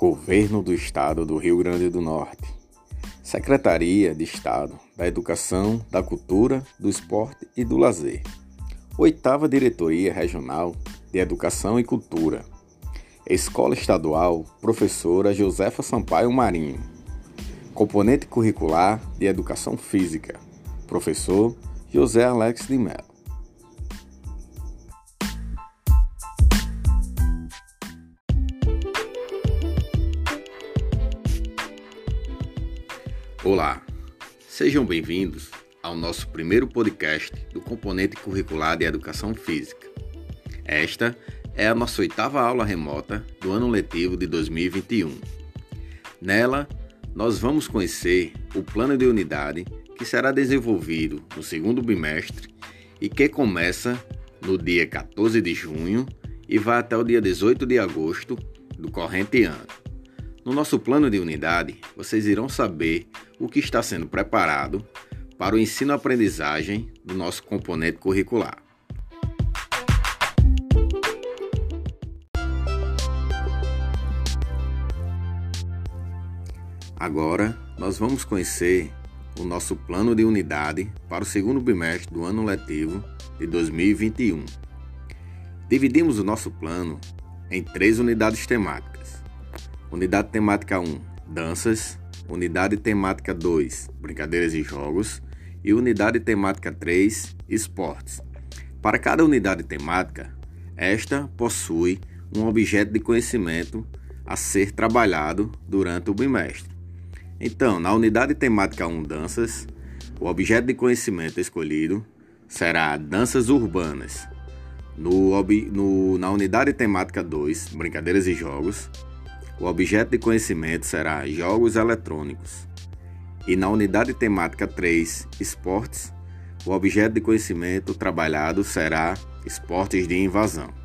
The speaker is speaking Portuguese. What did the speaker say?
Governo do Estado do Rio Grande do Norte. Secretaria de Estado da Educação, da Cultura, do Esporte e do Lazer. Oitava Diretoria Regional de Educação e Cultura. Escola Estadual Professora Josefa Sampaio Marinho. Componente curricular de Educação Física. Professor José Alex de Mello. Olá, sejam bem-vindos ao nosso primeiro podcast do componente curricular de Educação Física. Esta é a nossa oitava aula remota do ano letivo de 2021. Nela, nós vamos conhecer o plano de unidade que será desenvolvido no segundo bimestre e que começa no dia 14 de junho e vai até o dia 18 de agosto do corrente ano. No nosso plano de unidade, vocês irão saber o que está sendo preparado para o ensino-aprendizagem do nosso componente curricular. Agora, nós vamos conhecer o nosso plano de unidade para o segundo bimestre do ano letivo de 2021. Dividimos o nosso plano em três unidades temáticas. Unidade temática 1, danças. Unidade temática 2, brincadeiras e jogos. E unidade temática 3, esportes. Para cada unidade temática, esta possui um objeto de conhecimento a ser trabalhado durante o bimestre. Então, na unidade temática 1, danças, o objeto de conhecimento escolhido será danças urbanas. No, no, na unidade temática 2, brincadeiras e jogos, o objeto de conhecimento será jogos eletrônicos. E na unidade temática 3, esportes, o objeto de conhecimento trabalhado será esportes de invasão.